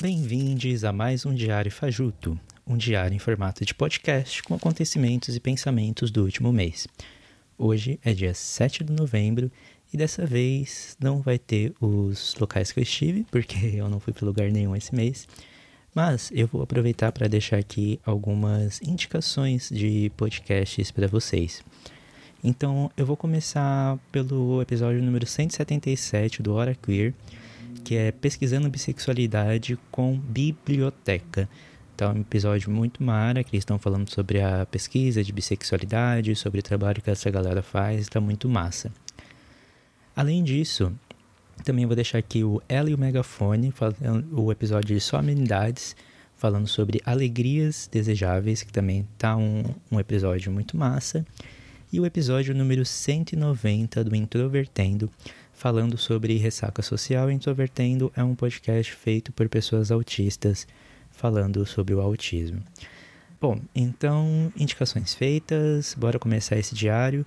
Bem-vindos a mais um Diário Fajuto, um diário em formato de podcast com acontecimentos e pensamentos do último mês. Hoje é dia 7 de novembro e dessa vez não vai ter os locais que eu estive, porque eu não fui para lugar nenhum esse mês. Mas eu vou aproveitar para deixar aqui algumas indicações de podcasts para vocês. Então eu vou começar pelo episódio número 177 do Hora Queer, que é Pesquisando Bissexualidade com Biblioteca. Então, é um episódio muito mara, que eles estão falando sobre a pesquisa de bissexualidade, sobre o trabalho que essa galera faz, está muito massa. Além disso, também vou deixar aqui o Ela e o Megafone, o episódio de Só Amenidades, falando sobre alegrias desejáveis, que também tá um, um episódio muito massa. E o episódio número 190 do Introvertendo, falando sobre ressaca social. Introvertendo é um podcast feito por pessoas autistas falando sobre o autismo. Bom, então, indicações feitas, bora começar esse diário,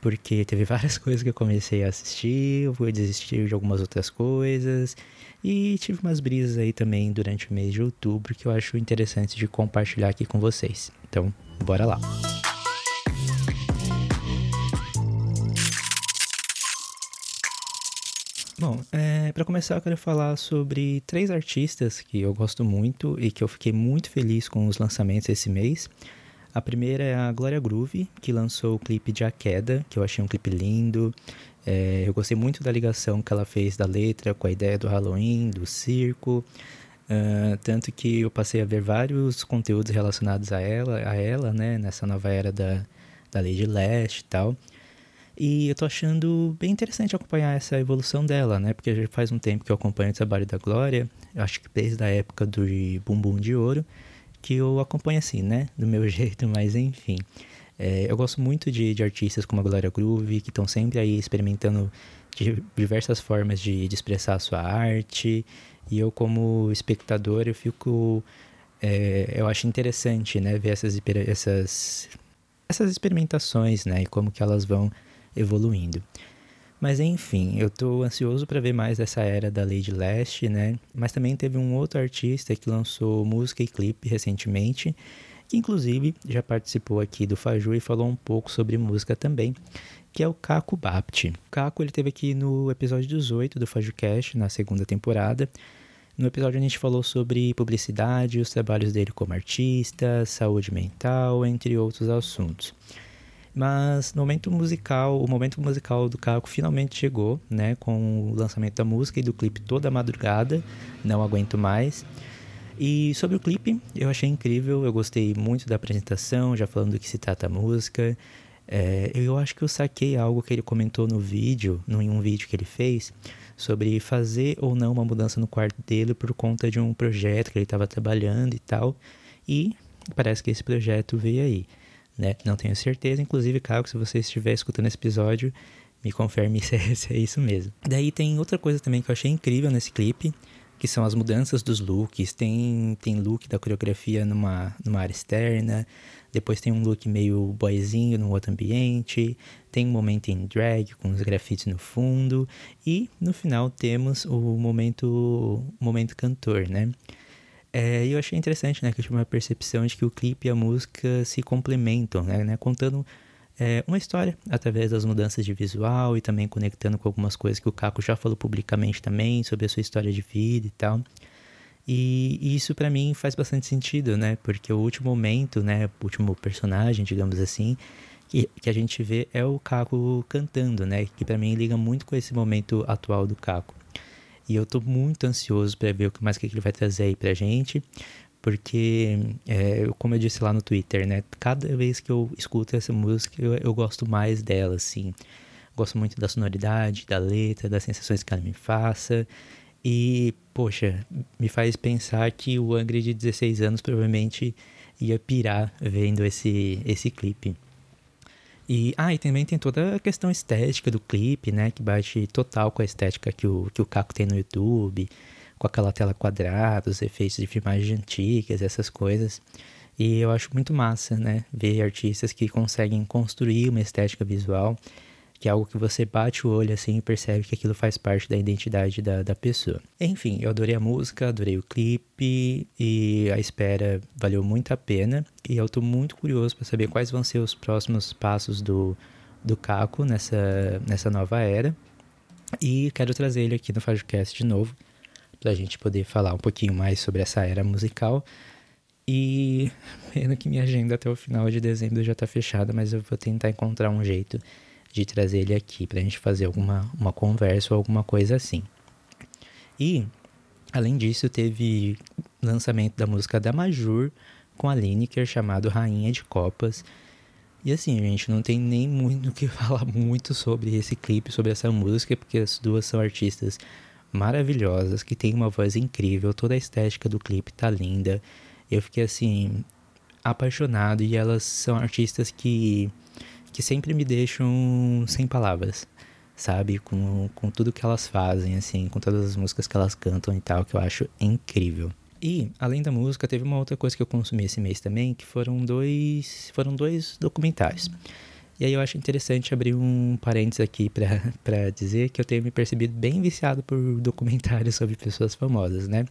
porque teve várias coisas que eu comecei a assistir, eu vou desistir de algumas outras coisas, e tive umas brisas aí também durante o mês de outubro que eu acho interessante de compartilhar aqui com vocês. Então, bora lá! Bom, é, para começar eu quero falar sobre três artistas que eu gosto muito e que eu fiquei muito feliz com os lançamentos esse mês. A primeira é a Glória Groove, que lançou o clipe de A Queda, que eu achei um clipe lindo. É, eu gostei muito da ligação que ela fez da letra com a ideia do Halloween, do circo. Uh, tanto que eu passei a ver vários conteúdos relacionados a ela, a ela, né, nessa nova era da, da Lady Leste e tal. E eu tô achando bem interessante acompanhar essa evolução dela, né? Porque já faz um tempo que eu acompanho o trabalho da Glória, acho que desde a época do Bumbum de Ouro, que eu acompanho assim, né? Do meu jeito, mas enfim. É, eu gosto muito de, de, artistas como a Glória Groove, que estão sempre aí experimentando diversas formas de, de, expressar a sua arte. E eu, como espectador, eu fico. É, eu acho interessante, né? Ver essas, essas, essas experimentações, né? E como que elas vão evoluindo. Mas enfim, eu tô ansioso para ver mais dessa era da Lady Leste, né? Mas também teve um outro artista que lançou música e clipe recentemente, que inclusive já participou aqui do Faju e falou um pouco sobre música também, que é o Caco Bapt. O Caco ele teve aqui no episódio 18 do FajuCast, na segunda temporada. No episódio a gente falou sobre publicidade, os trabalhos dele como artista, saúde mental, entre outros assuntos. Mas no momento musical, o momento musical do Caco finalmente chegou, né? Com o lançamento da música e do clipe toda madrugada. Não aguento mais. E sobre o clipe, eu achei incrível, eu gostei muito da apresentação, já falando do que se trata a música. É, eu acho que eu saquei algo que ele comentou no vídeo, em um vídeo que ele fez, sobre fazer ou não uma mudança no quarto dele por conta de um projeto que ele estava trabalhando e tal. E parece que esse projeto veio aí né? Não tenho certeza, inclusive, Caio, se você estiver escutando esse episódio, me confirme se é, se é isso mesmo. Daí tem outra coisa também que eu achei incrível nesse clipe, que são as mudanças dos looks. Tem, tem look da coreografia numa, numa área externa, depois tem um look meio boyzinho no outro ambiente, tem um momento em drag com os grafites no fundo, e no final temos o momento, o momento cantor, né? É, eu achei interessante, né, que eu tive uma percepção de que o clipe e a música se complementam, né, né contando é, uma história através das mudanças de visual e também conectando com algumas coisas que o Caco já falou publicamente também sobre a sua história de vida e tal. E, e isso para mim faz bastante sentido, né, porque o último momento, né, o último personagem, digamos assim, que, que a gente vê é o Caco cantando, né, que para mim liga muito com esse momento atual do Caco. E eu tô muito ansioso para ver o que mais que ele vai trazer aí pra gente. Porque, é, como eu disse lá no Twitter, né? Cada vez que eu escuto essa música, eu, eu gosto mais dela, assim. Gosto muito da sonoridade, da letra, das sensações que ela me faça. E, poxa, me faz pensar que o Angry de 16 anos provavelmente ia pirar vendo esse, esse clipe. E, ah, e também tem toda a questão estética do clipe, né? Que bate total com a estética que o, que o Caco tem no YouTube, com aquela tela quadrada, os efeitos de filmagem antigas, essas coisas. E eu acho muito massa, né? Ver artistas que conseguem construir uma estética visual, que é algo que você bate o olho assim e percebe que aquilo faz parte da identidade da, da pessoa. Enfim, eu adorei a música, adorei o clipe e a espera valeu muito a pena. E eu tô muito curioso para saber quais vão ser os próximos passos do, do Caco nessa, nessa nova era. E quero trazer ele aqui no Fajocast de novo, para a gente poder falar um pouquinho mais sobre essa era musical. E pena que minha agenda até o final de dezembro já está fechada, mas eu vou tentar encontrar um jeito de trazer ele aqui para a gente fazer alguma uma conversa ou alguma coisa assim. E, além disso, teve lançamento da música da Majur com a Lineker chamado Rainha de Copas. E assim, gente, não tem nem muito o que falar muito sobre esse clipe, sobre essa música, porque as duas são artistas maravilhosas, que têm uma voz incrível, toda a estética do clipe tá linda. Eu fiquei assim apaixonado e elas são artistas que que sempre me deixam sem palavras, sabe? Com, com tudo que elas fazem, assim, com todas as músicas que elas cantam e tal, que eu acho incrível. E, além da música, teve uma outra coisa que eu consumi esse mês também, que foram dois, foram dois documentários. E aí eu acho interessante abrir um parênteses aqui para dizer que eu tenho me percebido bem viciado por documentários sobre pessoas famosas, né?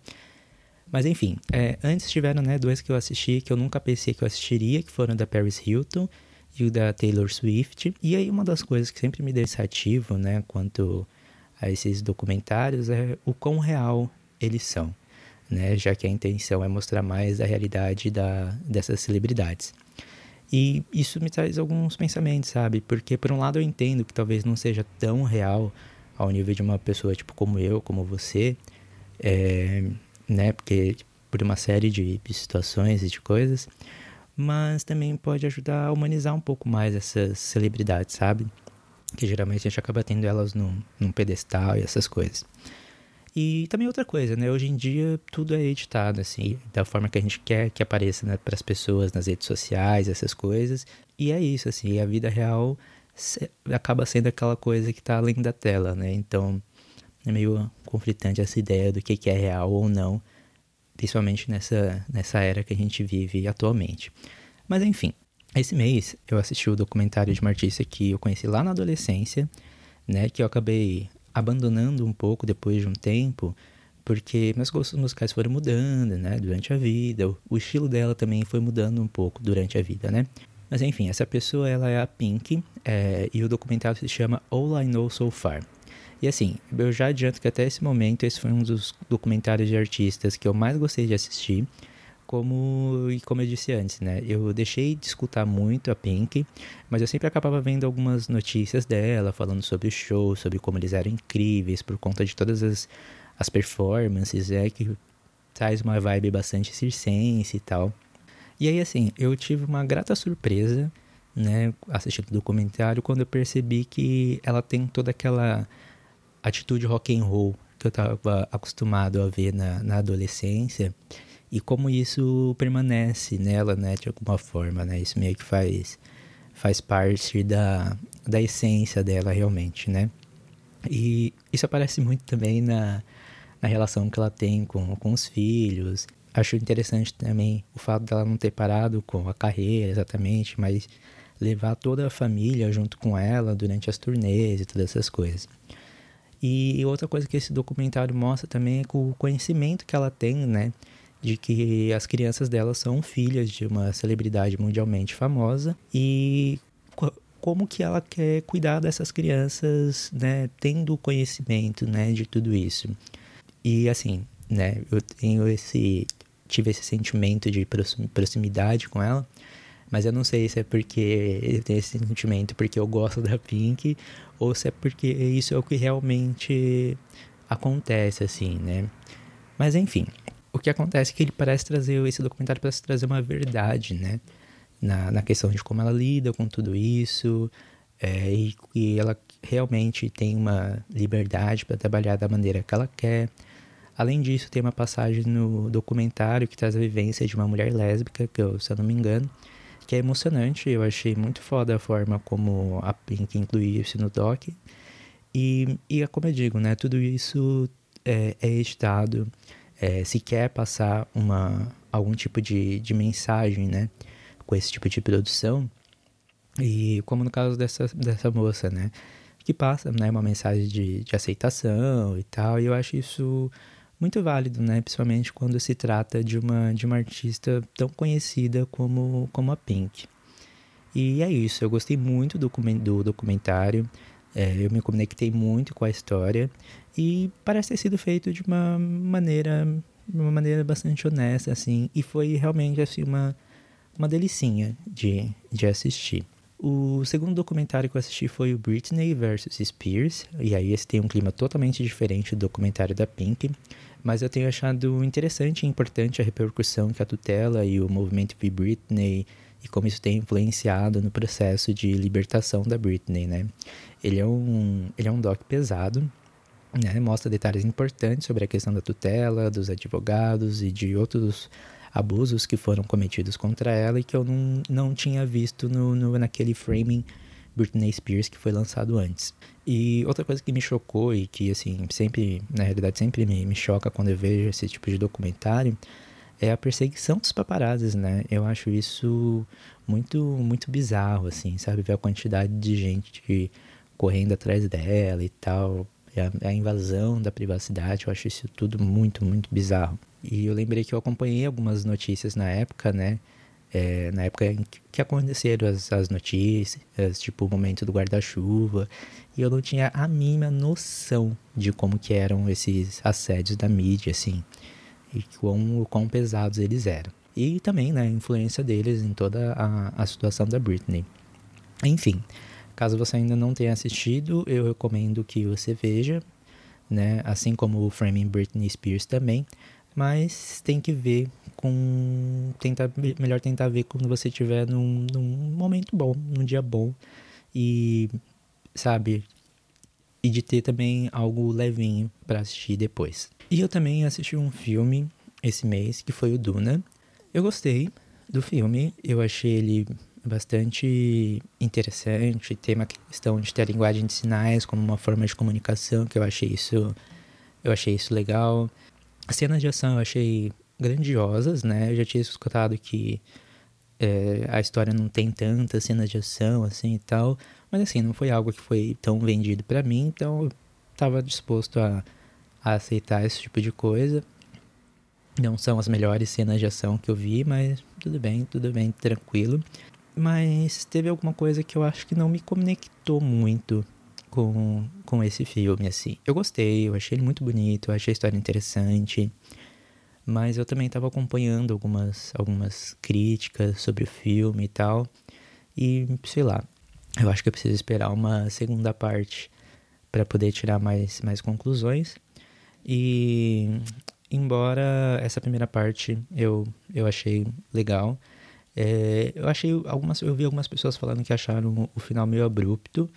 Mas enfim, é, antes tiveram né, dois que eu assisti que eu nunca pensei que eu assistiria, que foram da Paris Hilton e o da Taylor Swift. E aí uma das coisas que sempre me deixa ativo, né, quanto a esses documentários é o quão real eles são, né? Já que a intenção é mostrar mais a realidade da, dessas celebridades. E isso me traz alguns pensamentos, sabe? Porque por um lado eu entendo que talvez não seja tão real ao nível de uma pessoa tipo como eu, como você, é, né? Porque por uma série de situações e de coisas, mas também pode ajudar a humanizar um pouco mais essas celebridades, sabe? Que geralmente a gente acaba tendo elas num, num pedestal e essas coisas. E também outra coisa, né? Hoje em dia tudo é editado, assim, da forma que a gente quer que apareça né, para as pessoas nas redes sociais, essas coisas. E é isso, assim, a vida real acaba sendo aquela coisa que está além da tela, né? Então é meio conflitante essa ideia do que, que é real ou não, principalmente nessa, nessa era que a gente vive atualmente. Mas enfim, esse mês eu assisti o documentário de uma artista que eu conheci lá na adolescência, né? Que eu acabei abandonando um pouco depois de um tempo, porque meus gostos musicais foram mudando, né, durante a vida. O estilo dela também foi mudando um pouco durante a vida, né? Mas enfim, essa pessoa ela é a Pink é, e o documentário se chama All I Know So Far. E assim, eu já adianto que até esse momento esse foi um dos documentários de artistas que eu mais gostei de assistir como e como eu disse antes, né? Eu deixei de escutar muito a Pink, mas eu sempre acabava vendo algumas notícias dela, falando sobre o show, sobre como eles eram incríveis por conta de todas as, as performances, é que traz uma vibe bastante circense e tal. E aí assim, eu tive uma grata surpresa, né, assistindo o documentário quando eu percebi que ela tem toda aquela atitude rock and roll que eu estava acostumado a ver na, na adolescência e como isso permanece nela, né, de alguma forma, né? Isso meio que faz faz parte da, da essência dela realmente, né? E isso aparece muito também na, na relação que ela tem com, com os filhos. Acho interessante também o fato dela não ter parado com a carreira exatamente, mas levar toda a família junto com ela durante as turnês e todas essas coisas. E outra coisa que esse documentário mostra também é o conhecimento que ela tem, né? de que as crianças dela são filhas de uma celebridade mundialmente famosa e como que ela quer cuidar dessas crianças, né, tendo conhecimento, né, de tudo isso. E assim, né, eu tenho esse tive esse sentimento de proximidade com ela, mas eu não sei se é porque eu tenho esse sentimento porque eu gosto da Pink ou se é porque isso é o que realmente acontece assim, né? Mas enfim, o que acontece é que ele parece trazer, esse documentário parece trazer uma verdade, né? Na, na questão de como ela lida com tudo isso, é, e, e ela realmente tem uma liberdade para trabalhar da maneira que ela quer. Além disso, tem uma passagem no documentário que traz a vivência de uma mulher lésbica, que eu, se eu não me engano, que é emocionante. Eu achei muito foda a forma como a Pink incluiu isso no doc. E, e é como eu digo, né? Tudo isso é, é editado, é, se quer passar uma, algum tipo de, de mensagem, né? Com esse tipo de produção. E como no caso dessa, dessa moça, né? Que passa né, uma mensagem de, de aceitação e tal. E eu acho isso muito válido, né? Principalmente quando se trata de uma, de uma artista tão conhecida como, como a Pink. E é isso, eu gostei muito do, do documentário, é, eu me conectei muito com a história e parece ter sido feito de uma maneira, de uma maneira bastante honesta, assim, e foi realmente assim uma, uma delicinha de, de assistir. O segundo documentário que eu assisti foi o Britney vs Spears, e aí esse tem um clima totalmente diferente do documentário da Pink, mas eu tenho achado interessante e importante a repercussão que a tutela e o movimento Be Britney e como isso tem influenciado no processo de libertação da Britney, né? Ele é um, ele é um doc pesado, né? Mostra detalhes importantes sobre a questão da tutela, dos advogados e de outros abusos que foram cometidos contra ela e que eu não, não tinha visto no, no, naquele framing Britney Spears que foi lançado antes. E outra coisa que me chocou e que, assim, sempre, na realidade, sempre me, me choca quando eu vejo esse tipo de documentário é a perseguição dos paparazzis, né? Eu acho isso muito, muito bizarro, assim, sabe? Ver a quantidade de gente correndo atrás dela e tal. A, a invasão da privacidade, eu acho isso tudo muito, muito bizarro. E eu lembrei que eu acompanhei algumas notícias na época, né? É, na época em que aconteceram as, as notícias, tipo o momento do guarda-chuva, e eu não tinha a mínima noção de como que eram esses assédios da mídia, assim e quão, quão pesados eles eram. E também né, a influência deles em toda a, a situação da Britney. Enfim, caso você ainda não tenha assistido, eu recomendo que você veja, né, assim como o Framing Britney Spears também, mas tem que ver com tentar melhor tentar ver quando você estiver num, num momento bom, num dia bom e sabe e de ter também algo levinho para assistir depois. E eu também assisti um filme esse mês, que foi o Duna. Eu gostei do filme, eu achei ele bastante interessante, tem uma questão de ter a linguagem de sinais como uma forma de comunicação, que eu achei isso eu achei isso legal. As cenas de ação eu achei grandiosas, né? Eu já tinha escutado que é, a história não tem tantas cenas de ação assim e tal, mas assim, não foi algo que foi tão vendido para mim, então eu tava disposto a a aceitar esse tipo de coisa. Não são as melhores cenas de ação que eu vi, mas tudo bem, tudo bem, tranquilo. Mas teve alguma coisa que eu acho que não me conectou muito com, com esse filme, assim. Eu gostei, eu achei ele muito bonito, eu achei a história interessante. Mas eu também estava acompanhando algumas, algumas críticas sobre o filme e tal. E, sei lá, eu acho que eu preciso esperar uma segunda parte para poder tirar mais, mais conclusões. E embora essa primeira parte eu, eu achei legal, é, eu achei algumas eu vi algumas pessoas falando que acharam o final meio abrupto.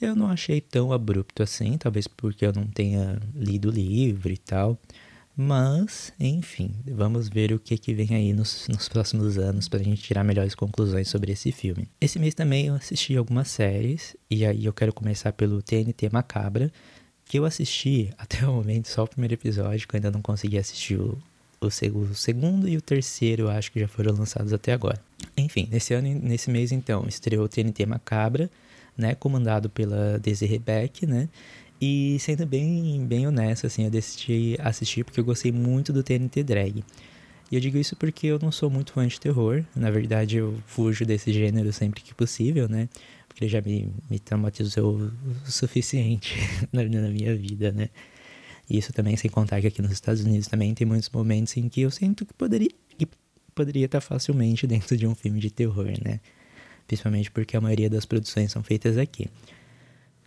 Eu não achei tão abrupto assim, talvez porque eu não tenha lido o livro e tal. Mas, enfim, vamos ver o que, que vem aí nos, nos próximos anos para a gente tirar melhores conclusões sobre esse filme. Esse mês também eu assisti algumas séries, e aí eu quero começar pelo TNT Macabra, que eu assisti até o momento só o primeiro episódio, que eu ainda não consegui assistir o, o, o segundo e o terceiro, acho que já foram lançados até agora. Enfim, nesse ano, nesse mês então, estreou o TNT Macabra, né, comandado pela Desiree Beck, né, e sendo bem, bem honesto, assim, eu decidi assistir porque eu gostei muito do TNT Drag. E eu digo isso porque eu não sou muito fã de terror, na verdade eu fujo desse gênero sempre que possível, né, porque ele já me, me traumatizou o suficiente na, na minha vida, né? E isso também sem contar que aqui nos Estados Unidos também tem muitos momentos em que eu sinto que poderia, que poderia estar facilmente dentro de um filme de terror, né? Principalmente porque a maioria das produções são feitas aqui.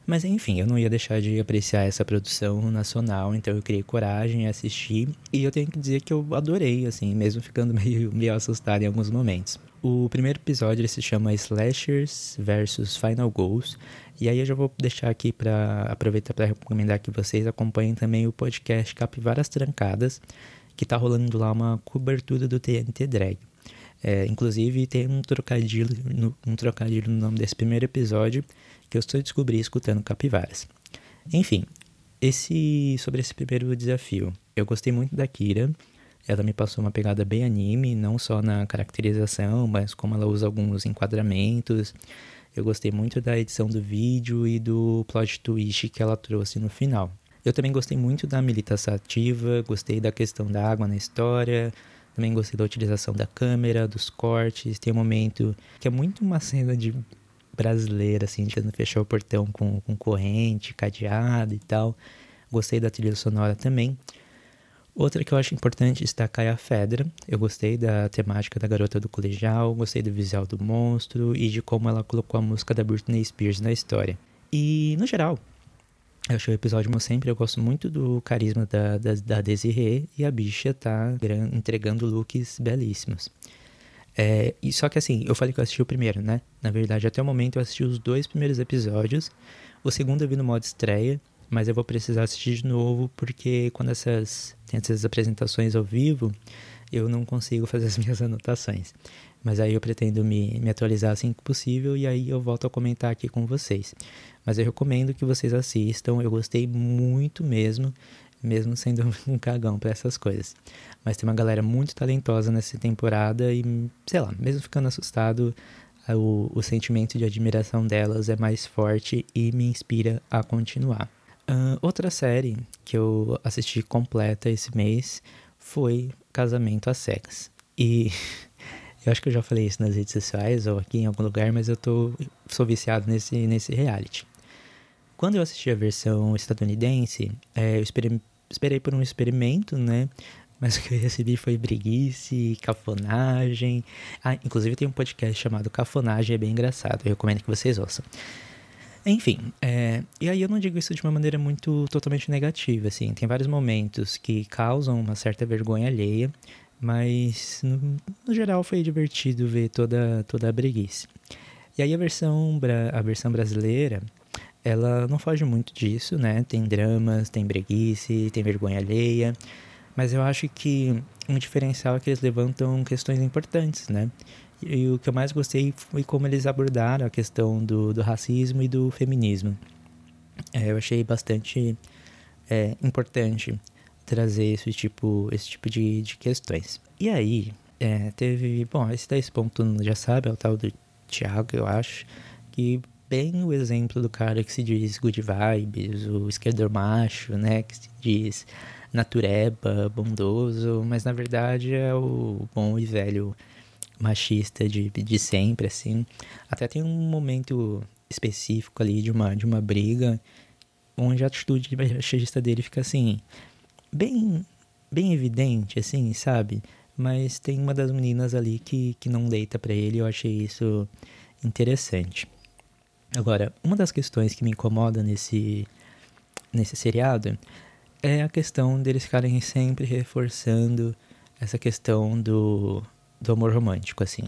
Mas enfim, eu não ia deixar de apreciar essa produção nacional, então eu criei coragem, assisti e eu tenho que dizer que eu adorei, assim, mesmo ficando meio, meio assustado em alguns momentos. O primeiro episódio se chama Slashers versus Final Goals. E aí eu já vou deixar aqui para aproveitar para recomendar que vocês acompanhem também o podcast Capivaras Trancadas, que tá rolando lá uma cobertura do TNT Drag. É, inclusive tem um trocadilho, no, um trocadilho no nome desse primeiro episódio que eu estou descobrindo escutando Capivaras. Enfim, esse sobre esse primeiro desafio, eu gostei muito da Kira. Ela me passou uma pegada bem anime, não só na caracterização, mas como ela usa alguns enquadramentos. Eu gostei muito da edição do vídeo e do plot twist que ela trouxe no final. Eu também gostei muito da militação ativa, gostei da questão da água na história, também gostei da utilização da câmera, dos cortes. Tem um momento que é muito uma cena de brasileira, assim, tentando fechar o portão com, com corrente, cadeado e tal. Gostei da trilha sonora também. Outra que eu acho importante destacar é a Fedra. Eu gostei da temática da garota do colegial, gostei do visual do monstro e de como ela colocou a música da Britney Spears na história. E, no geral, eu achei o episódio, como sempre, eu gosto muito do carisma da, da, da Desiree e a bicha tá entregando looks belíssimos. É, e só que assim, eu falei que eu assisti o primeiro, né? Na verdade, até o momento eu assisti os dois primeiros episódios. O segundo eu vi no modo estreia mas eu vou precisar assistir de novo porque quando essas tem essas apresentações ao vivo, eu não consigo fazer as minhas anotações. Mas aí eu pretendo me, me atualizar assim que possível e aí eu volto a comentar aqui com vocês. Mas eu recomendo que vocês assistam, eu gostei muito mesmo, mesmo sendo um cagão para essas coisas. Mas tem uma galera muito talentosa nessa temporada e, sei lá, mesmo ficando assustado, o, o sentimento de admiração delas é mais forte e me inspira a continuar. Uh, outra série que eu assisti completa esse mês foi Casamento às Cegas. E eu acho que eu já falei isso nas redes sociais ou aqui em algum lugar, mas eu tô, sou viciado nesse, nesse reality. Quando eu assisti a versão estadunidense, é, eu esperei, esperei por um experimento, né? Mas o que eu recebi foi preguiça, cafonagem. Ah, inclusive tem um podcast chamado Cafonagem, é bem engraçado. Eu recomendo que vocês ouçam. Enfim, é, e aí eu não digo isso de uma maneira muito totalmente negativa, assim. Tem vários momentos que causam uma certa vergonha alheia, mas no, no geral foi divertido ver toda, toda a breguice. E aí a versão, a versão brasileira, ela não foge muito disso, né? Tem dramas, tem breguice, tem vergonha alheia, mas eu acho que um diferencial é que eles levantam questões importantes, né? E o que eu mais gostei foi como eles abordaram a questão do, do racismo e do feminismo. É, eu achei bastante é, importante trazer esse tipo, esse tipo de, de questões. E aí, é, teve. Bom, esse daí ponto já sabe, é o tal do Thiago, eu acho, que bem o exemplo do cara que se diz good vibes, o esquerdor macho, né? Que se diz natureba, bondoso, mas na verdade é o bom e velho machista de, de sempre, assim. Até tem um momento específico ali de uma, de uma briga onde a atitude machista dele fica assim, bem, bem evidente, assim, sabe? Mas tem uma das meninas ali que, que não deita para ele, eu achei isso interessante. Agora, uma das questões que me incomoda nesse, nesse seriado é a questão deles ficarem sempre reforçando essa questão do do amor romântico, assim.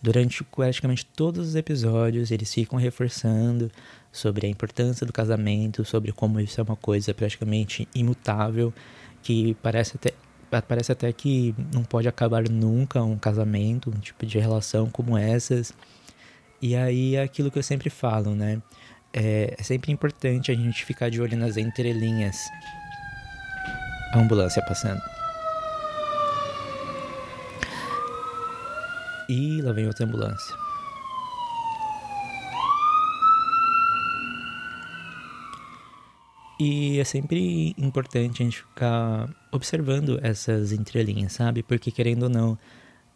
Durante praticamente todos os episódios, eles ficam reforçando sobre a importância do casamento, sobre como isso é uma coisa praticamente imutável, que parece até, parece até que não pode acabar nunca um casamento, um tipo de relação como essas. E aí é aquilo que eu sempre falo, né? É, é sempre importante a gente ficar de olho nas entrelinhas. A ambulância passando. E lá vem outra ambulância. E é sempre importante a gente ficar observando essas entrelinhas, sabe? Porque querendo ou não,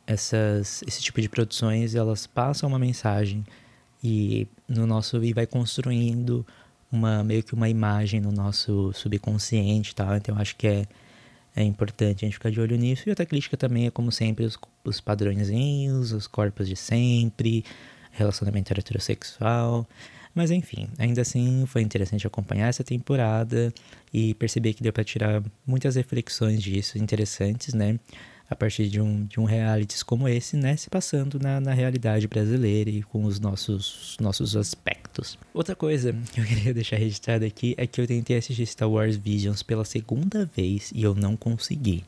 essas, esse tipo de produções elas passam uma mensagem e no nosso e vai construindo uma meio que uma imagem no nosso subconsciente, tá? Então acho que é é importante a gente ficar de olho nisso. E outra crítica também é, como sempre, os, os padrõezinhos, os corpos de sempre, relacionamento heterossexual. Mas enfim, ainda assim foi interessante acompanhar essa temporada e perceber que deu para tirar muitas reflexões disso interessantes, né? A partir de um, de um reality como esse, né, se passando na, na realidade brasileira e com os nossos, nossos aspectos. Outra coisa que eu queria deixar registrado aqui é que eu tentei assistir Star Wars Visions pela segunda vez e eu não consegui.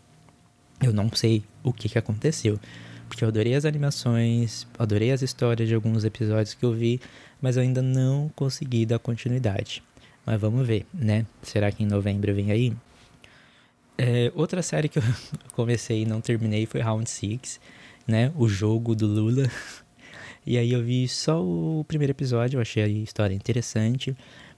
Eu não sei o que, que aconteceu, porque eu adorei as animações, adorei as histórias de alguns episódios que eu vi, mas eu ainda não consegui dar continuidade. Mas vamos ver, né? Será que em novembro vem aí? É, outra série que eu comecei e não terminei foi Round Six, né? O jogo do Lula. E aí eu vi só o primeiro episódio, eu achei a história interessante.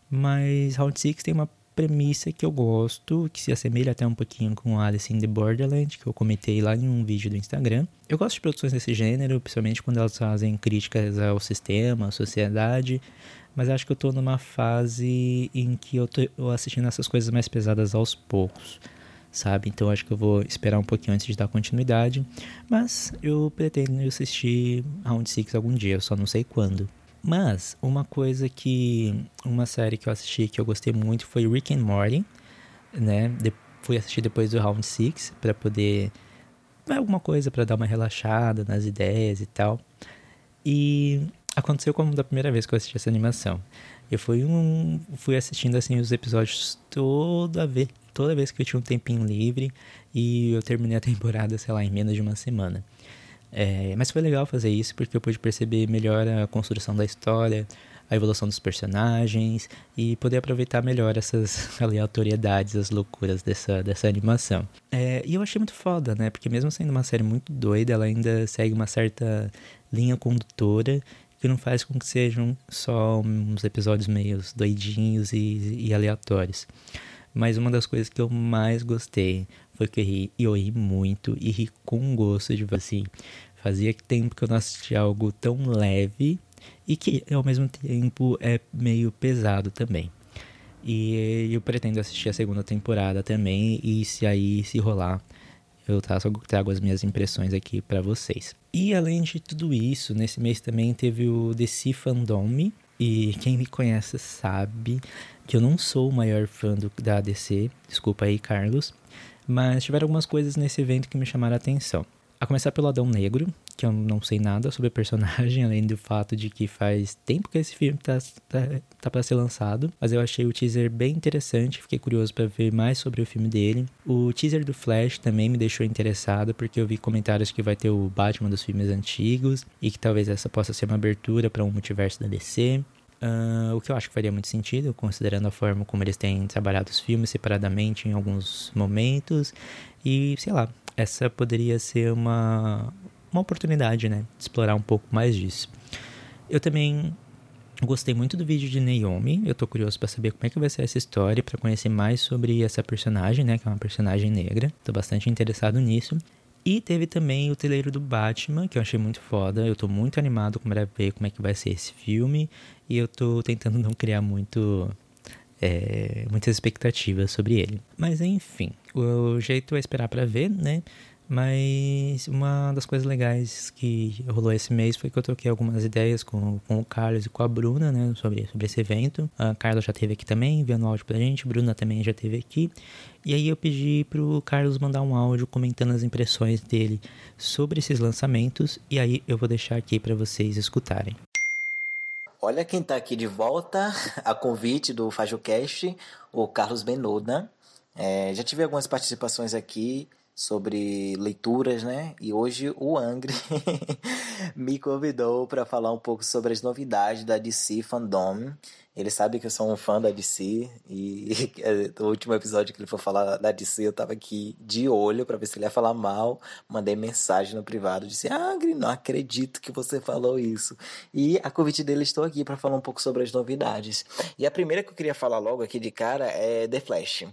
Mas Round Six tem uma premissa que eu gosto, que se assemelha até um pouquinho com Alice in the Borderland, que eu comentei lá em um vídeo do Instagram. Eu gosto de produções desse gênero, principalmente quando elas fazem críticas ao sistema, à sociedade, mas acho que eu tô numa fase em que eu tô assistindo essas coisas mais pesadas aos poucos sabe? Então acho que eu vou esperar um pouquinho antes de dar continuidade, mas eu pretendo assistir Round Six algum dia, eu só não sei quando. Mas uma coisa que uma série que eu assisti que eu gostei muito foi Rick and Morty, né? De, fui assistir depois do Round Six para poder alguma coisa para dar uma relaxada nas ideias e tal. E aconteceu como da primeira vez que eu assisti essa animação. Eu fui um fui assistindo assim os episódios toda vez toda vez que eu tinha um tempinho livre e eu terminei a temporada, sei lá, em menos de uma semana. É, mas foi legal fazer isso porque eu pude perceber melhor a construção da história, a evolução dos personagens e poder aproveitar melhor essas aleatoriedades, as loucuras dessa, dessa animação. É, e eu achei muito foda, né? Porque mesmo sendo uma série muito doida, ela ainda segue uma certa linha condutora que não faz com que sejam só uns episódios meio doidinhos e, e aleatórios. Mas uma das coisas que eu mais gostei foi que eu ri, eu ri muito e ri com gosto, tipo assim. Fazia tempo que eu não assistia algo tão leve e que ao mesmo tempo é meio pesado também. E eu pretendo assistir a segunda temporada também e se aí se rolar, eu trago, as minhas impressões aqui para vocês. E além de tudo isso, nesse mês também teve o DC Fandom, e quem me conhece sabe que eu não sou o maior fã do, da DC, desculpa aí, Carlos, mas tiveram algumas coisas nesse evento que me chamaram a atenção. A começar pelo Adão Negro, que eu não sei nada sobre o personagem, além do fato de que faz tempo que esse filme tá, tá, tá para ser lançado. Mas eu achei o teaser bem interessante, fiquei curioso para ver mais sobre o filme dele. O teaser do Flash também me deixou interessado, porque eu vi comentários que vai ter o Batman dos filmes antigos e que talvez essa possa ser uma abertura para um multiverso da DC. Uh, o que eu acho que faria muito sentido, considerando a forma como eles têm trabalhado os filmes separadamente em alguns momentos. E, sei lá, essa poderia ser uma, uma oportunidade, né? De explorar um pouco mais disso. Eu também gostei muito do vídeo de Naomi. Eu tô curioso para saber como é que vai ser essa história, para conhecer mais sobre essa personagem, né? Que é uma personagem negra. Tô bastante interessado nisso. E teve também o trailer do Batman, que eu achei muito foda. Eu tô muito animado para ver como é que vai ser esse filme. E eu tô tentando não criar muito. É, muitas expectativas sobre ele. Mas enfim, o jeito é esperar para ver, né? Mas uma das coisas legais que rolou esse mês foi que eu troquei algumas ideias com, com o Carlos e com a Bruna, né, sobre, sobre esse evento. A Carla já teve aqui também, enviando áudio pra gente, a Bruna também já teve aqui. E aí eu pedi pro Carlos mandar um áudio comentando as impressões dele sobre esses lançamentos, e aí eu vou deixar aqui para vocês escutarem. Olha quem tá aqui de volta a convite do FajoCast, o Carlos Benoda. É, já tive algumas participações aqui sobre leituras, né? E hoje o Angry me convidou para falar um pouco sobre as novidades da DC Fandom. Ele sabe que eu sou um fã da DC e no último episódio que ele for falar da DC, eu tava aqui de olho para ver se ele ia falar mal. Mandei mensagem no privado, disse: "Angry, não acredito que você falou isso". E a convite dele estou aqui para falar um pouco sobre as novidades. E a primeira que eu queria falar logo aqui de cara é The Flash.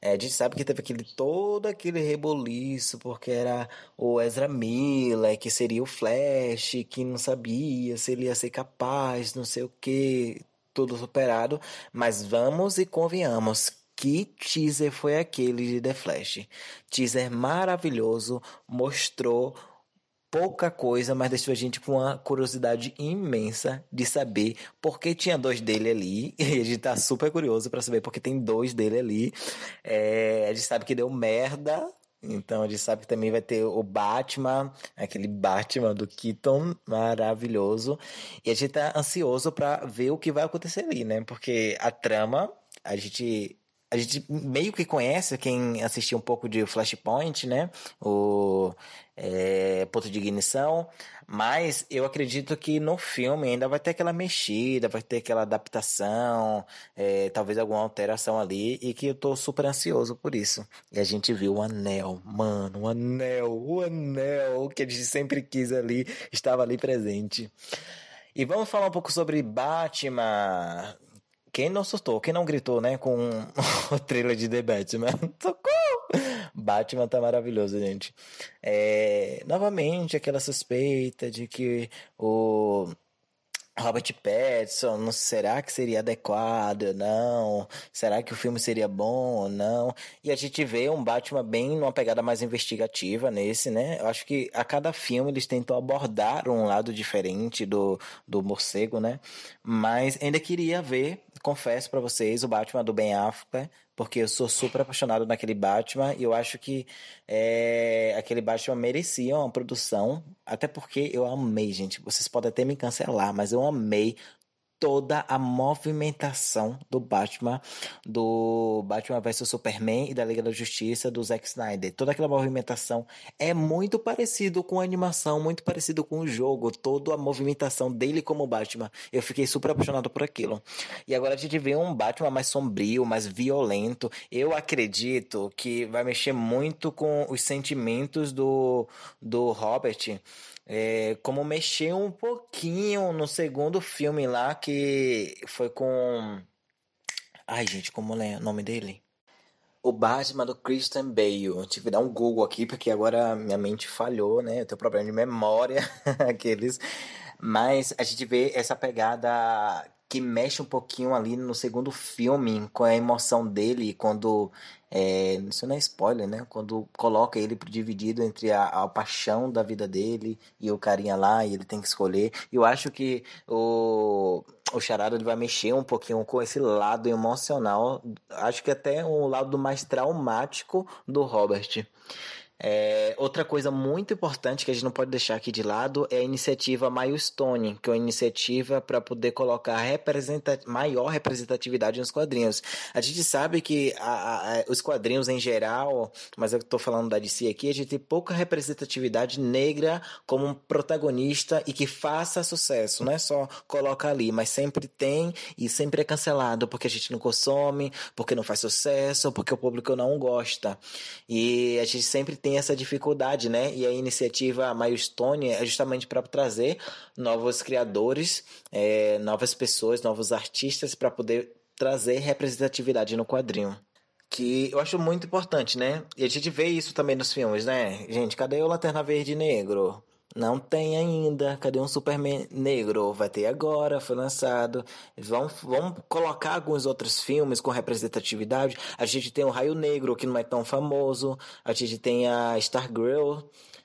É, a gente sabe que teve aquele todo aquele reboliço porque era o Ezra Miller que seria o Flash, que não sabia se ele ia ser capaz, não sei o que, tudo superado, mas vamos e convenhamos. Que teaser foi aquele de The Flash? Teaser maravilhoso, mostrou pouca coisa, mas deixou a gente com uma curiosidade imensa de saber por que tinha dois dele ali. E a gente tá super curioso para saber porque tem dois dele ali. É, a gente sabe que deu merda então a gente sabe que também vai ter o Batman, aquele Batman do Keaton maravilhoso. E a gente tá ansioso para ver o que vai acontecer ali, né? Porque a trama, a gente a gente meio que conhece quem assistiu um pouco de Flashpoint, né? O, é, ponto de ignição, mas eu acredito que no filme ainda vai ter aquela mexida, vai ter aquela adaptação, é, talvez alguma alteração ali, e que eu tô super ansioso por isso. E a gente viu o anel, mano, o anel, o anel que a gente sempre quis ali, estava ali presente. E vamos falar um pouco sobre Batman. Quem não surtou, quem não gritou, né, com o trailer de The Batman? Socorro! Batman tá maravilhoso, gente. É, novamente, aquela suspeita de que o Robert Pattinson, será que seria adequado ou não? Será que o filme seria bom ou não? E a gente vê um Batman bem numa pegada mais investigativa nesse, né? Eu acho que a cada filme eles tentam abordar um lado diferente do, do morcego, né? Mas ainda queria ver, confesso para vocês, o Batman do Ben Affleck, porque eu sou super apaixonado naquele Batman e eu acho que é, aquele Batman merecia uma produção, até porque eu amei, gente. Vocês podem até me cancelar, mas eu amei toda a movimentação do Batman, do Batman vs Superman e da Liga da Justiça do Zack Snyder. Toda aquela movimentação é muito parecido com a animação, muito parecido com o jogo, toda a movimentação dele como Batman. Eu fiquei super apaixonado por aquilo. E agora a gente vê um Batman mais sombrio, mais violento. Eu acredito que vai mexer muito com os sentimentos do, do Robert é, como mexer um pouquinho no segundo filme lá, que foi com. Ai, gente, como é o nome dele? O Batman do Christian Bale. Tive que dar um Google aqui, porque agora minha mente falhou, né? Eu tenho problema de memória, aqueles. Mas a gente vê essa pegada que mexe um pouquinho ali no segundo filme, com a emoção dele, quando. É, isso não é spoiler, né? Quando coloca ele dividido entre a, a paixão da vida dele e o carinha lá, e ele tem que escolher. Eu acho que o, o Charada ele vai mexer um pouquinho com esse lado emocional. Acho que até um lado mais traumático do Robert. É, outra coisa muito importante que a gente não pode deixar aqui de lado é a iniciativa Milestone, que é uma iniciativa para poder colocar maior representatividade nos quadrinhos. A gente sabe que a, a, os quadrinhos em geral, mas eu estou falando da DC aqui, a gente tem pouca representatividade negra como um protagonista e que faça sucesso. Não é só coloca ali, mas sempre tem e sempre é cancelado porque a gente não consome, porque não faz sucesso, porque o público não gosta. E a gente sempre tem tem essa dificuldade, né? E a iniciativa Milestone é justamente para trazer novos criadores, é, novas pessoas, novos artistas para poder trazer representatividade no quadrinho que eu acho muito importante, né? E a gente vê isso também nos filmes, né? Gente, cadê o Lanterna Verde Negro? Não tem ainda. Cadê um Superman negro? Vai ter agora, foi lançado. Vamos, vamos colocar alguns outros filmes com representatividade. A gente tem o Raio Negro, que não é tão famoso. A gente tem a Stargirl,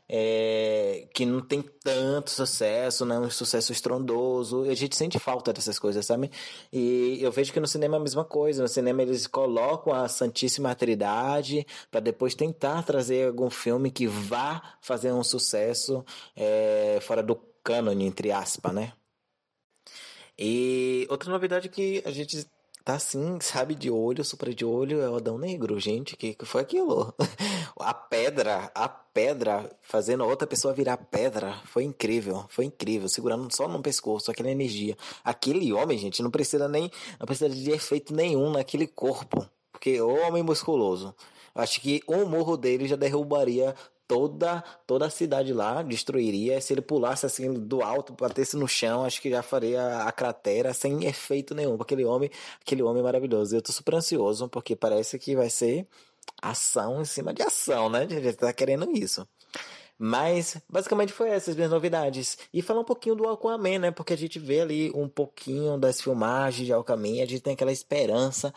é, que não tem tanto sucesso, não é um sucesso estrondoso. A gente sente falta dessas coisas, sabe? E eu vejo que no cinema é a mesma coisa. No cinema eles colocam a Santíssima Trindade para depois tentar trazer algum filme que vá fazer um sucesso é, fora do cânone, entre aspas, né? E outra novidade que a gente tá assim, sabe, de olho, super de olho, é o Adão Negro, gente, que, que foi aquilo? a pedra, a pedra, fazendo outra pessoa virar pedra, foi incrível, foi incrível, segurando só no pescoço, aquela energia. Aquele homem, gente, não precisa nem, não precisa de efeito nenhum naquele corpo, porque o homem musculoso. Acho que um morro dele já derrubaria toda toda a cidade lá, destruiria. Se ele pulasse assim do alto, batesse no chão, acho que já faria a cratera sem efeito nenhum. Aquele homem, aquele homem maravilhoso. Eu tô super ansioso porque parece que vai ser ação em cima de ação, né? A gente tá querendo isso. Mas, basicamente foi essas minhas novidades. E falar um pouquinho do Aquaman, né? Porque a gente vê ali um pouquinho das filmagens de Aquaman, a gente tem aquela esperança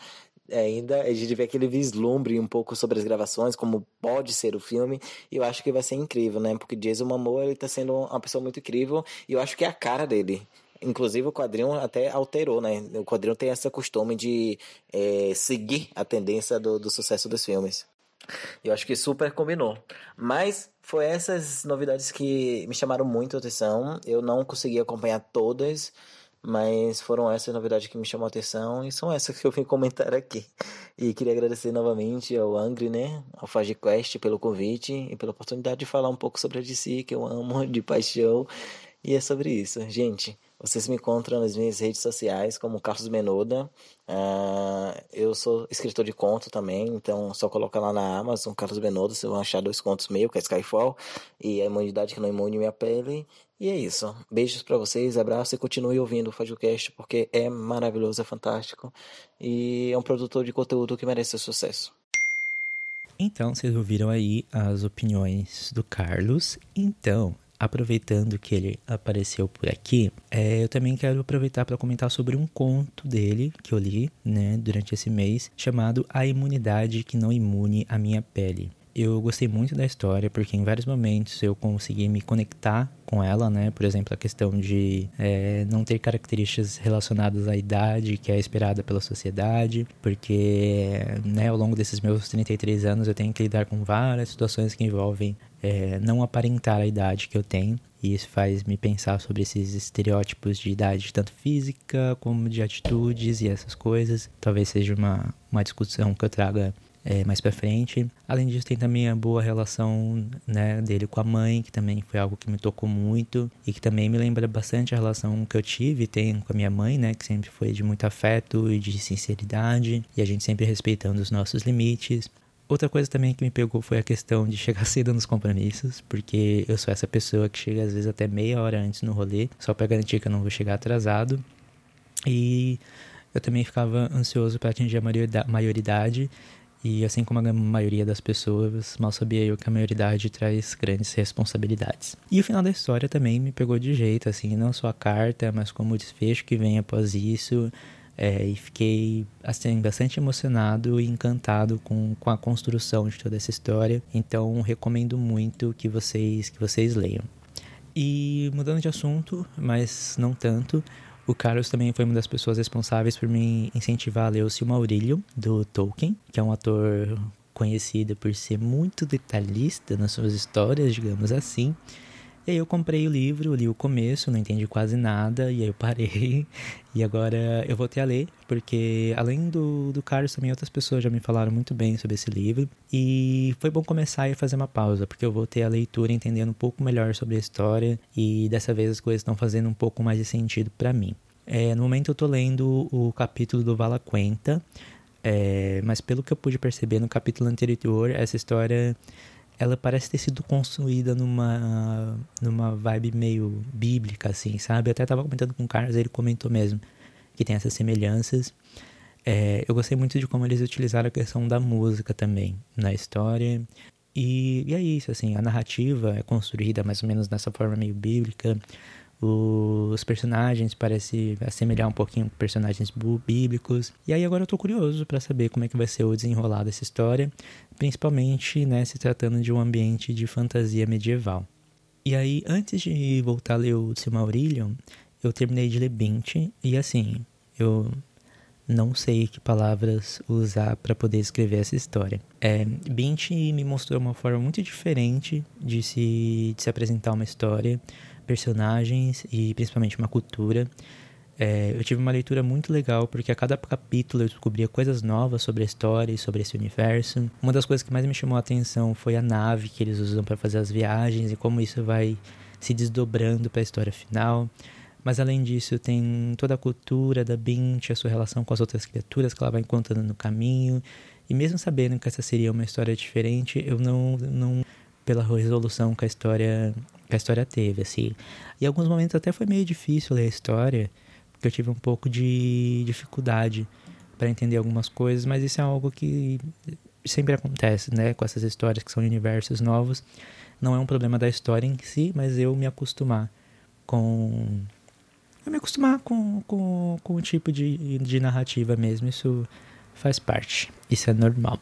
ainda, a gente vê aquele vislumbre um pouco sobre as gravações, como pode ser o filme, e eu acho que vai ser incrível, né? Porque Jason Momoa, ele tá sendo uma pessoa muito incrível, e eu acho que é a cara dele. Inclusive o quadrinho até alterou, né? O quadrinho tem essa costume de é, seguir a tendência do, do sucesso dos filmes. Eu acho que super combinou. Mas foi essas novidades que me chamaram muito a atenção. Eu não consegui acompanhar todas, mas foram essas, na verdade, que me chamou a atenção e são essas que eu vim comentar aqui. E queria agradecer novamente ao Angry, né, ao FagiQuest pelo convite e pela oportunidade de falar um pouco sobre a DC, que eu amo de paixão. E é sobre isso, gente. Vocês me encontram nas minhas redes sociais como Carlos Menoda. Uh, eu sou escritor de conto também, então só coloca lá na Amazon Carlos Menoda, vocês vão achar dois contos meus, que é Skyfall e a imunidade que não imune minha pele. E é isso. Beijos para vocês, abraço e continue ouvindo o FajoCast porque é maravilhoso, é fantástico e é um produtor de conteúdo que merece sucesso. Então, vocês ouviram aí as opiniões do Carlos. Então, aproveitando que ele apareceu por aqui, é, eu também quero aproveitar para comentar sobre um conto dele que eu li né, durante esse mês, chamado A Imunidade que Não Imune a Minha Pele. Eu gostei muito da história porque em vários momentos eu consegui me conectar com ela, né? Por exemplo, a questão de é, não ter características relacionadas à idade que é esperada pela sociedade, porque né, ao longo desses meus 33 anos eu tenho que lidar com várias situações que envolvem é, não aparentar a idade que eu tenho. E isso faz me pensar sobre esses estereótipos de idade, tanto física como de atitudes e essas coisas. Talvez seja uma, uma discussão que eu traga é, mais para frente. Além disso, tem também a boa relação né, dele com a mãe, que também foi algo que me tocou muito e que também me lembra bastante a relação que eu tive e tenho com a minha mãe, né, que sempre foi de muito afeto e de sinceridade e a gente sempre respeitando os nossos limites. Outra coisa também que me pegou foi a questão de chegar cedo nos compromissos, porque eu sou essa pessoa que chega às vezes até meia hora antes no rolê, só para garantir que eu não vou chegar atrasado. E eu também ficava ansioso para atingir a maioridade, e assim como a maioria das pessoas, mal sabia eu que a maioridade traz grandes responsabilidades. E o final da história também me pegou de jeito, assim, não só a carta, mas como o desfecho que vem após isso. É, e fiquei assim, bastante emocionado e encantado com, com a construção de toda essa história. Então recomendo muito que vocês, que vocês leiam. E mudando de assunto, mas não tanto, o Carlos também foi uma das pessoas responsáveis por me incentivar a ler o Silmarillion, do Tolkien, que é um ator conhecido por ser muito detalhista nas suas histórias, digamos assim. E aí eu comprei o livro, li o começo, não entendi quase nada, e aí eu parei. E agora eu voltei a ler, porque além do, do Carlos, também outras pessoas já me falaram muito bem sobre esse livro. E foi bom começar e fazer uma pausa, porque eu voltei a leitura entendendo um pouco melhor sobre a história, e dessa vez as coisas estão fazendo um pouco mais de sentido para mim. É, no momento eu tô lendo o capítulo do Vala Quenta, é, mas pelo que eu pude perceber no capítulo anterior, essa história ela parece ter sido construída numa, numa vibe meio bíblica, assim, sabe? Eu até tava comentando com o Carlos, ele comentou mesmo que tem essas semelhanças. É, eu gostei muito de como eles utilizaram a questão da música também na história. E, e é isso, assim, a narrativa é construída mais ou menos dessa forma meio bíblica. Os personagens parecem assemelhar um pouquinho com personagens bíblicos. E aí agora eu tô curioso para saber como é que vai ser o desenrolar dessa história, principalmente né, se tratando de um ambiente de fantasia medieval. E aí, antes de voltar a ler o Silmarillion, eu terminei de ler Bint e assim, eu não sei que palavras usar para poder escrever essa história. É, Bint me mostrou uma forma muito diferente de se, de se apresentar uma história personagens e principalmente uma cultura. É, eu tive uma leitura muito legal porque a cada capítulo eu descobria coisas novas sobre a história e sobre esse universo. Uma das coisas que mais me chamou a atenção foi a nave que eles usam para fazer as viagens e como isso vai se desdobrando para a história final. Mas além disso, tem toda a cultura da Bint, a sua relação com as outras criaturas que ela vai encontrando no caminho. E mesmo sabendo que essa seria uma história diferente, eu não, não pela resolução que a história que a história teve, assim. E em alguns momentos até foi meio difícil ler a história, porque eu tive um pouco de dificuldade para entender algumas coisas, mas isso é algo que sempre acontece, né, com essas histórias que são universos novos. Não é um problema da história em si, mas eu me acostumar com eu me acostumar com, com, com o tipo de, de narrativa mesmo, isso faz parte, isso é normal.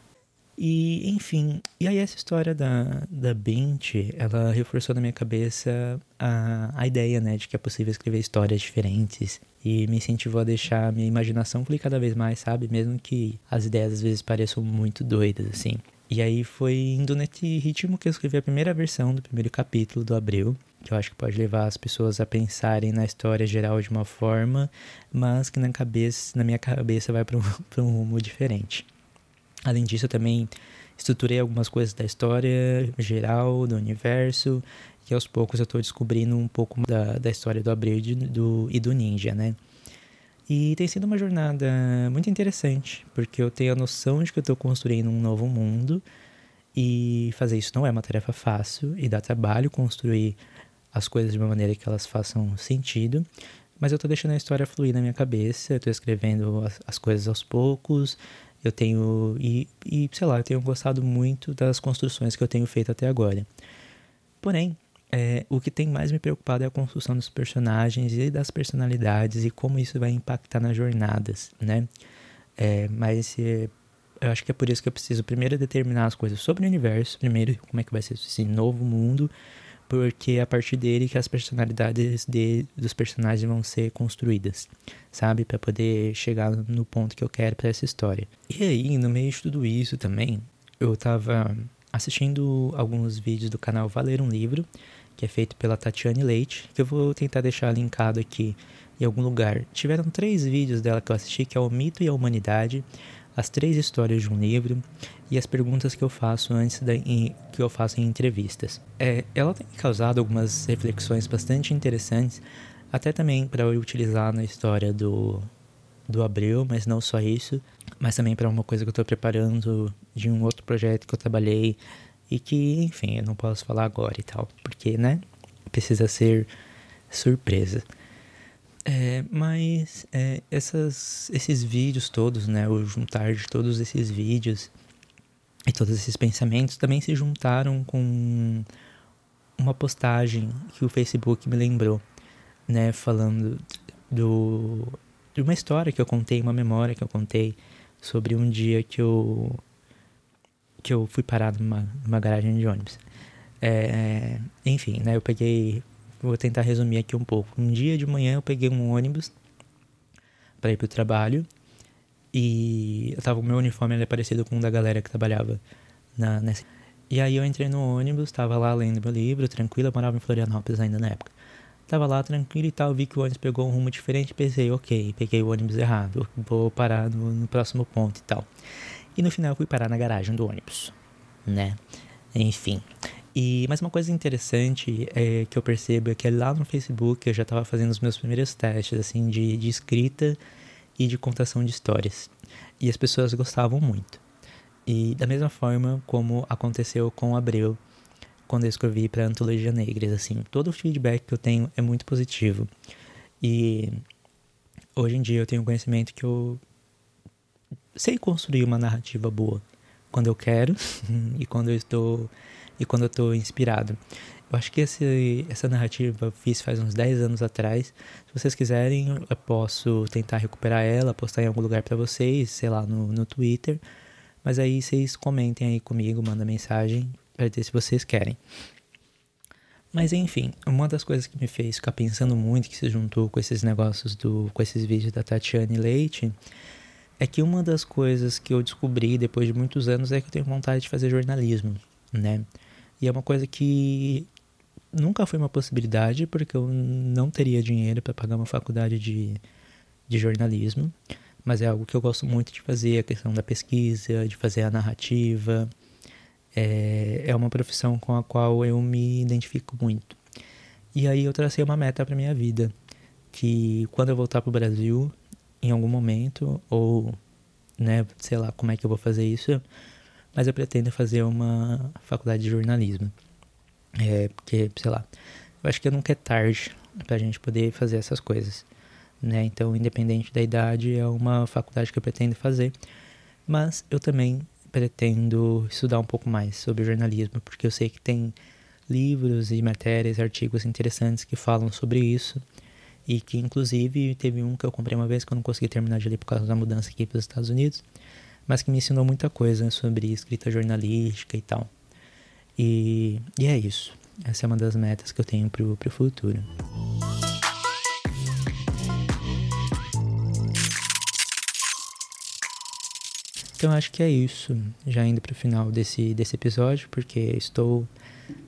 E, enfim, e aí essa história da, da Bint, ela reforçou na minha cabeça a, a ideia, né, de que é possível escrever histórias diferentes e me incentivou a deixar a minha imaginação fluir cada vez mais, sabe? Mesmo que as ideias às vezes pareçam muito doidas, assim. E aí foi indo nesse ritmo que eu escrevi a primeira versão do primeiro capítulo do Abril. que eu acho que pode levar as pessoas a pensarem na história geral de uma forma, mas que na cabeça, na minha cabeça vai para um, um rumo diferente. Além disso, eu também estruturei algumas coisas da história geral, do universo, que aos poucos eu estou descobrindo um pouco da, da história do Abril e do, e do Ninja, né? E tem sido uma jornada muito interessante, porque eu tenho a noção de que eu estou construindo um novo mundo e fazer isso não é uma tarefa fácil e dá trabalho construir as coisas de uma maneira que elas façam sentido. Mas eu estou deixando a história fluir na minha cabeça, eu estou escrevendo as, as, coisas aos poucos, eu tenho. E, e, sei lá, eu tenho gostado muito das construções que eu tenho feito até agora. Porém, é, o que tem mais me preocupado é a construção dos personagens e das personalidades e como isso vai impactar nas jornadas, né? É, mas é, eu acho que é por isso que eu preciso primeiro determinar as coisas sobre o universo, primeiro como é que vai ser esse novo mundo, porque é a partir dele que as personalidades de, dos personagens vão ser construídas, sabe? Para poder chegar no ponto que eu quero para essa história. E aí, no meio de tudo isso também, eu tava assistindo alguns vídeos do canal Valer um Livro, que é feito pela Tatiane Leite, que eu vou tentar deixar linkado aqui em algum lugar. Tiveram três vídeos dela que eu assisti, que é o Mito e a Humanidade, as três histórias de um livro e as perguntas que eu faço antes da, em, que eu faço em entrevistas. É, ela tem causado algumas reflexões bastante interessantes, até também para eu utilizar na história do do Abril, mas não só isso, mas também para uma coisa que eu estou preparando de um outro projeto que eu trabalhei e que, enfim, eu não posso falar agora e tal, porque, né, precisa ser surpresa. É, mas é, essas, esses vídeos todos, né, o juntar de todos esses vídeos e todos esses pensamentos também se juntaram com uma postagem que o Facebook me lembrou, né, falando do de uma história que eu contei, uma memória que eu contei sobre um dia que eu que eu fui parado numa, numa garagem de ônibus. É, enfim, né, eu peguei, vou tentar resumir aqui um pouco. Um dia de manhã eu peguei um ônibus para ir pro trabalho e eu tava, o meu uniforme era parecido com o da galera que trabalhava na, nessa. E aí eu entrei no ônibus, tava lá lendo meu livro, tranquilo, eu morava em Florianópolis ainda na época. Tava lá tranquilo e tal, vi que o ônibus pegou um rumo diferente, pensei, ok, peguei o ônibus errado, vou parar no, no próximo ponto e tal. E no final fui parar na garagem do ônibus, né? Enfim. E, mas uma coisa interessante é que eu percebo é que lá no Facebook eu já estava fazendo os meus primeiros testes assim de, de escrita e de contação de histórias. E as pessoas gostavam muito. E da mesma forma como aconteceu com Abreu, quando eu escrevi para Antologia Negras, assim, todo o feedback que eu tenho é muito positivo. E hoje em dia eu tenho conhecimento que eu sei construir uma narrativa boa quando eu quero e quando eu estou e quando eu estou inspirado. Eu acho que esse, essa narrativa eu fiz faz uns 10 anos atrás. Se vocês quiserem, eu posso tentar recuperar ela, postar em algum lugar para vocês, sei lá, no, no Twitter. Mas aí vocês comentem aí comigo, mandem mensagem, para ver se vocês querem. Mas enfim, uma das coisas que me fez ficar pensando muito, que se juntou com esses negócios do. com esses vídeos da Tatiane Leite, é que uma das coisas que eu descobri depois de muitos anos é que eu tenho vontade de fazer jornalismo, né? E é uma coisa que nunca foi uma possibilidade, porque eu não teria dinheiro para pagar uma faculdade de, de jornalismo, mas é algo que eu gosto muito de fazer, a questão da pesquisa, de fazer a narrativa, é, é uma profissão com a qual eu me identifico muito. E aí eu tracei uma meta para minha vida, que quando eu voltar para o Brasil, em algum momento, ou, né, sei lá como é que eu vou fazer isso, mas eu pretendo fazer uma faculdade de jornalismo. É, porque, sei lá, eu acho que nunca é tarde para a gente poder fazer essas coisas, né? Então, independente da idade, é uma faculdade que eu pretendo fazer. Mas eu também pretendo estudar um pouco mais sobre jornalismo, porque eu sei que tem livros e matérias, artigos interessantes que falam sobre isso. E que, inclusive, teve um que eu comprei uma vez que eu não consegui terminar de ler por causa da mudança aqui para os Estados Unidos, mas que me ensinou muita coisa sobre escrita jornalística e tal. E, e é isso. Essa é uma das metas que eu tenho para o futuro. Então acho que é isso, já indo para o final desse, desse episódio, porque estou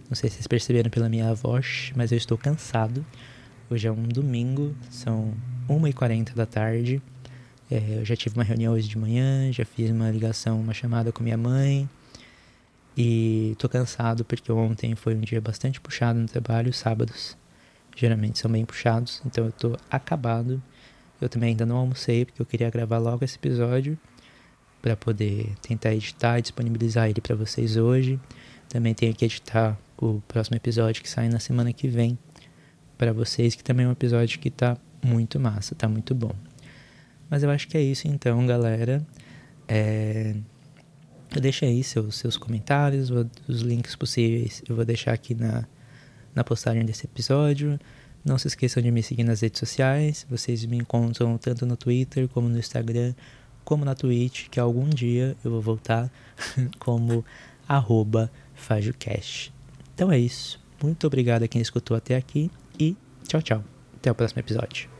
Não sei se vocês perceberam pela minha voz, mas eu estou cansado. Hoje é um domingo, são 1h40 da tarde. É, eu já tive uma reunião hoje de manhã, já fiz uma ligação, uma chamada com minha mãe. E tô cansado porque ontem foi um dia bastante puxado no trabalho, sábados geralmente são bem puxados, então eu tô acabado. Eu também ainda não almocei porque eu queria gravar logo esse episódio para poder tentar editar e disponibilizar ele para vocês hoje. Também tenho que editar o próximo episódio que sai na semana que vem para vocês, que também é um episódio que tá muito massa, tá muito bom. Mas eu acho que é isso então, galera. É... Eu aí seus, seus comentários, os links possíveis eu vou deixar aqui na, na postagem desse episódio. Não se esqueçam de me seguir nas redes sociais. Vocês me encontram tanto no Twitter como no Instagram, como na Twitch, que algum dia eu vou voltar como arroba FajoCast. Então é isso. Muito obrigado a quem escutou até aqui e tchau, tchau. Até o próximo episódio.